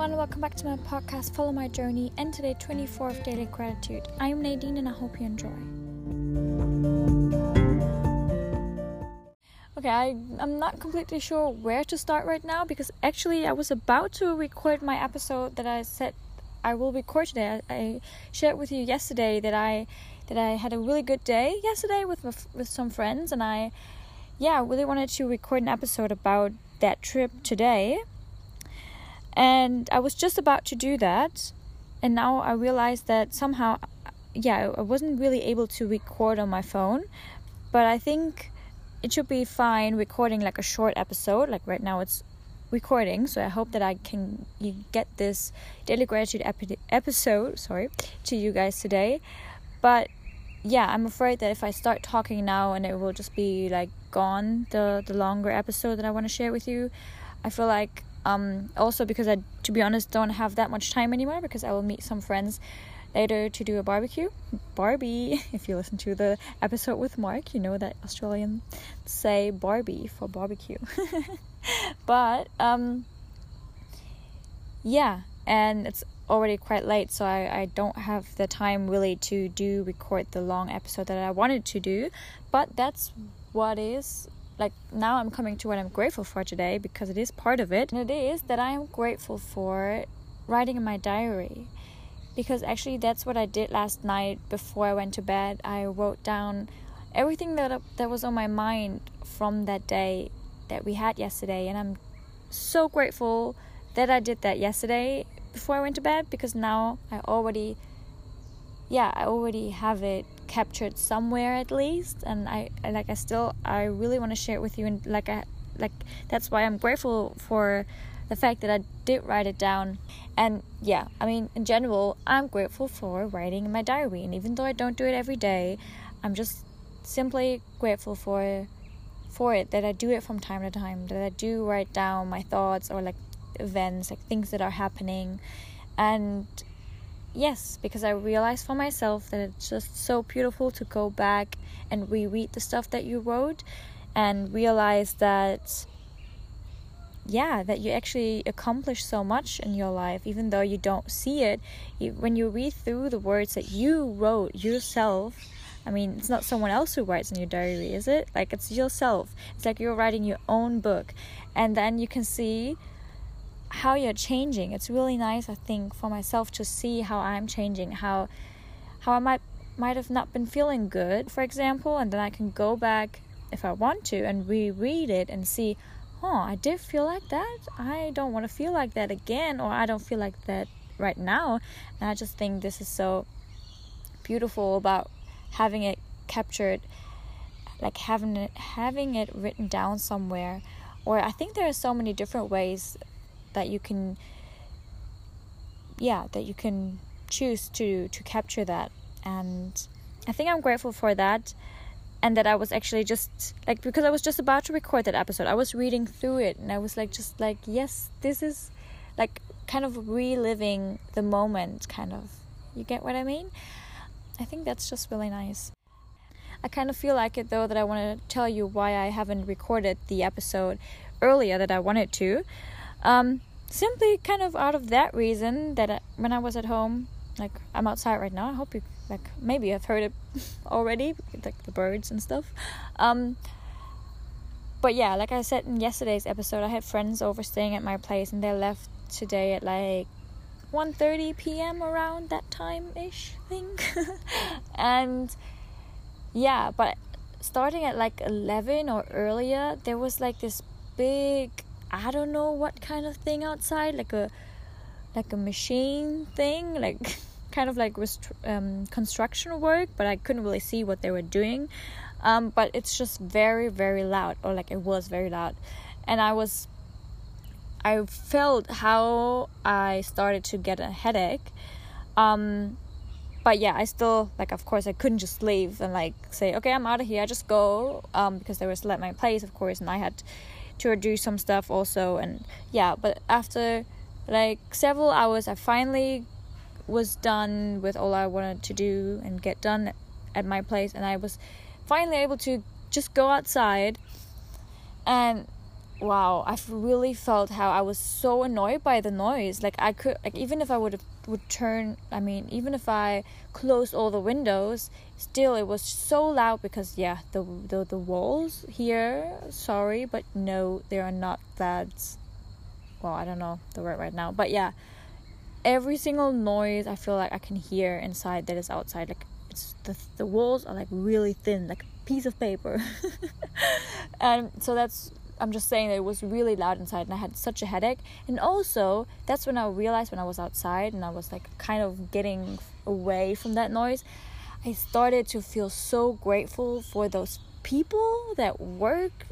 everyone, welcome back to my podcast, Follow My Journey, and today, 24th Daily Gratitude. I'm Nadine and I hope you enjoy. Okay, I, I'm not completely sure where to start right now because actually, I was about to record my episode that I said I will record today. I, I shared with you yesterday that I that I had a really good day yesterday with with some friends, and I yeah, really wanted to record an episode about that trip today and I was just about to do that, and now I realized that somehow, yeah, I wasn't really able to record on my phone, but I think it should be fine recording like a short episode. Like right now, it's recording, so I hope that I can get this daily gratitude epi- episode, sorry, to you guys today. But yeah, I'm afraid that if I start talking now and it will just be like gone the the longer episode that I want to share with you, I feel like um, also because I, to be honest, don't have that much time anymore because I will meet some friends later to do a barbecue. Barbie, if you listen to the episode with Mark, you know that Australians say Barbie for barbecue. but um, yeah, and it's already quite late, so I, I don't have the time really to do record the long episode that I wanted to do. But that's what is like now I'm coming to what I'm grateful for today because it is part of it. And it is that I am grateful for writing in my diary. Because actually that's what I did last night before I went to bed. I wrote down everything that that was on my mind from that day that we had yesterday and I'm so grateful that I did that yesterday before I went to bed because now I already yeah, I already have it captured somewhere at least and I like I still I really want to share it with you and like I like that's why I'm grateful for the fact that I did write it down. And yeah I mean in general I'm grateful for writing in my diary and even though I don't do it every day I'm just simply grateful for for it that I do it from time to time that I do write down my thoughts or like events like things that are happening. And yes, because I realized for myself that it's just so beautiful to go back and reread the stuff that you wrote and realize that yeah that you actually accomplished so much in your life even though you don't see it. When you read through the words that you wrote yourself i mean it's not someone else who writes in your diary is it? Like it's yourself. It's like you're writing your own book. And then you can see how you're changing. It's really nice, I think, for myself to see how I'm changing, how how I might might have not been feeling good, for example, and then I can go back if I want to and reread it and see, oh, I did feel like that. I don't want to feel like that again, or I don't feel like that right now. And I just think this is so beautiful about having it captured, like having it having it written down somewhere. Or I think there are so many different ways that you can yeah that you can choose to to capture that. And i think i'm grateful for that. And that i was actually just like because i was just about to record that episode i was reading through it and i was like just like yes this is like kind of reliving the moment kind of. You get what i mean? I think that's just really nice. I kind of feel like it though that i want to tell you why i haven't recorded the episode earlier that i wanted to um, simply kind of out of that reason that I, when I was at home, like I'm outside right now. I hope you like maybe I've heard it already, like the birds and stuff. Um, but yeah, like I said in yesterday's episode, I had friends over staying at my place, and they left today at like 1:30 p.m. around that time ish thing, and yeah, but starting at like 11 or earlier, there was like this big I don't know what kind of thing outside, like a like a machine thing, like kind of like rest- um, construction work, but I couldn't really see what they were doing. Um, but it's just very very loud, or like it was very loud, and I was I felt how I started to get a headache. Um, but yeah, I still like. Of course, I couldn't just leave and like say, "Okay, I'm out of here." I just go um, because they were still at my place, of course, and I had to do some stuff also and yeah but after like several hours i finally was done with all i wanted to do and get done at my place and i was finally able to just go outside and wow, I've really felt how I was so annoyed by the noise. Like I could like even if I would have would turn I mean, even if I closed all the windows, still it was so loud because yeah, the the, the walls here, sorry, but no, they are not that well, I don't know the word right now. But yeah, every single noise I feel like I can hear inside that is outside. Like it's the the walls are like really thin, like a piece of paper. and so that's I'm just saying that it was really loud inside and I had such a headache. And also, that's when I realized when I was outside and I was like kind of getting away from that noise, I started to feel so grateful for those people that work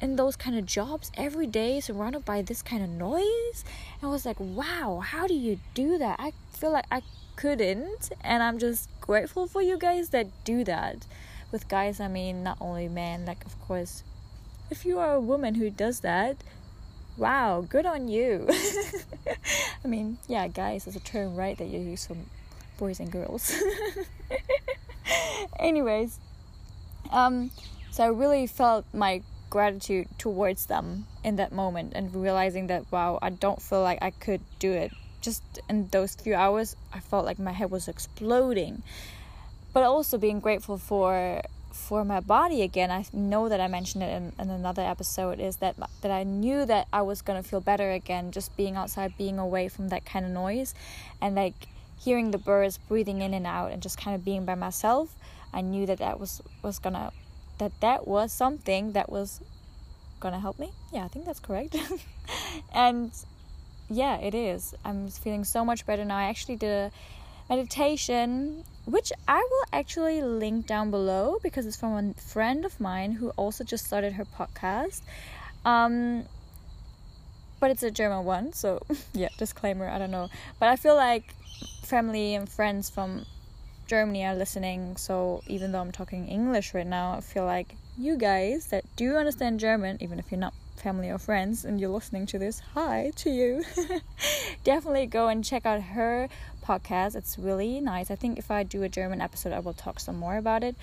in those kind of jobs every day surrounded by this kind of noise. And I was like, wow, how do you do that? I feel like I couldn't. And I'm just grateful for you guys that do that. With guys, I mean, not only men, like, of course, if you are a woman who does that, wow, good on you. I mean, yeah, guys is a term, right, that you use for boys and girls. Anyways, um, so I really felt my gratitude towards them in that moment and realizing that wow i don't feel like i could do it just in those few hours i felt like my head was exploding but also being grateful for for my body again i know that i mentioned it in, in another episode is that that i knew that i was going to feel better again just being outside being away from that kind of noise and like hearing the birds breathing in and out and just kind of being by myself i knew that that was was gonna that that was something that was gonna help me. Yeah, I think that's correct. and yeah, it is. I'm feeling so much better now. I actually did a meditation, which I will actually link down below because it's from a friend of mine who also just started her podcast. Um, but it's a German one, so yeah, disclaimer, I don't know. But I feel like family and friends from Germany are listening, so even though I'm talking English right now, I feel like you guys that do understand German, even if you're not family or friends and you're listening to this, hi to you. Definitely go and check out her podcast. It's really nice. I think if I do a German episode, I will talk some more about it.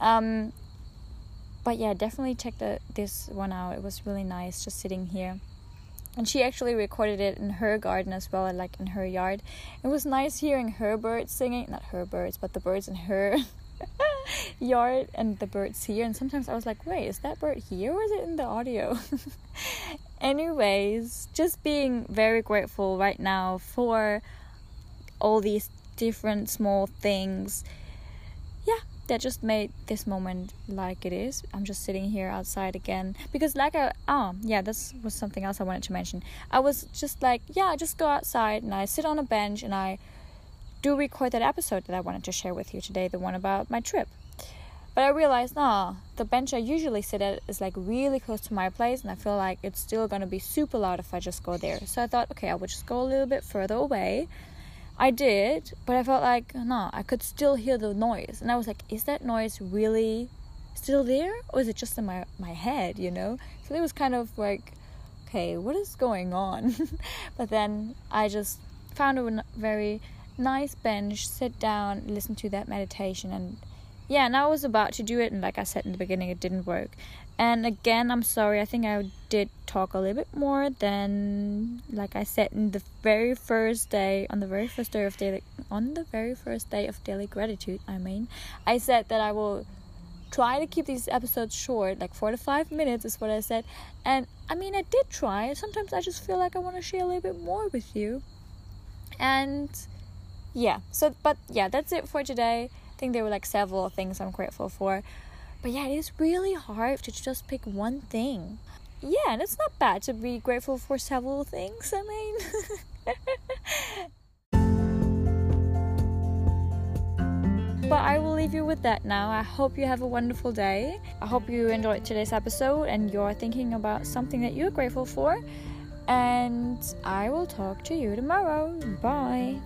Um, but yeah, definitely check the this one out. It was really nice just sitting here and she actually recorded it in her garden as well like in her yard it was nice hearing her birds singing not her birds but the birds in her yard and the birds here and sometimes i was like wait is that bird here or is it in the audio anyways just being very grateful right now for all these different small things Yeah. that just made this moment like it is. I'm just sitting here outside again because, like, I oh yeah, this was something else I wanted to mention. I was just like, yeah, I just go outside and I sit on a bench and I do record that episode that I wanted to share with you today, the one about my trip. But I realized, nah, the bench I usually sit at is like really close to my place, and I feel like it's still gonna be super loud if I just go there. So I thought, okay, I would just go a little bit further away I did, but I felt like no, I could still hear the noise, and I was like, is that noise really still there, or is it just in my my head? You know, so it was kind of like, okay, what is going on? but then I just found a very nice bench, sit down, listen to that meditation, and yeah, and I was about to do it, and like I said in the beginning, it didn't work. And again, I'm sorry. I think I did talk a little bit more than, like I said, in the very first day, on the very first day of daily, on the very first day of daily gratitude. I mean, I said that I will try to keep these episodes short, like four to five minutes is what I said. And I mean, I did try. Sometimes I just feel like I want to share a little bit more with you. And yeah, so, but yeah, that's it for today. I think there were like several things I'm grateful for. But yeah, it is really hard to just pick one thing. Yeah, and it's not bad to be grateful for several things. I mean, but I will leave you with that now. I hope you have a wonderful day. I hope you enjoyed today's episode and you're thinking about something that you're grateful for. And I will talk to you tomorrow. Bye.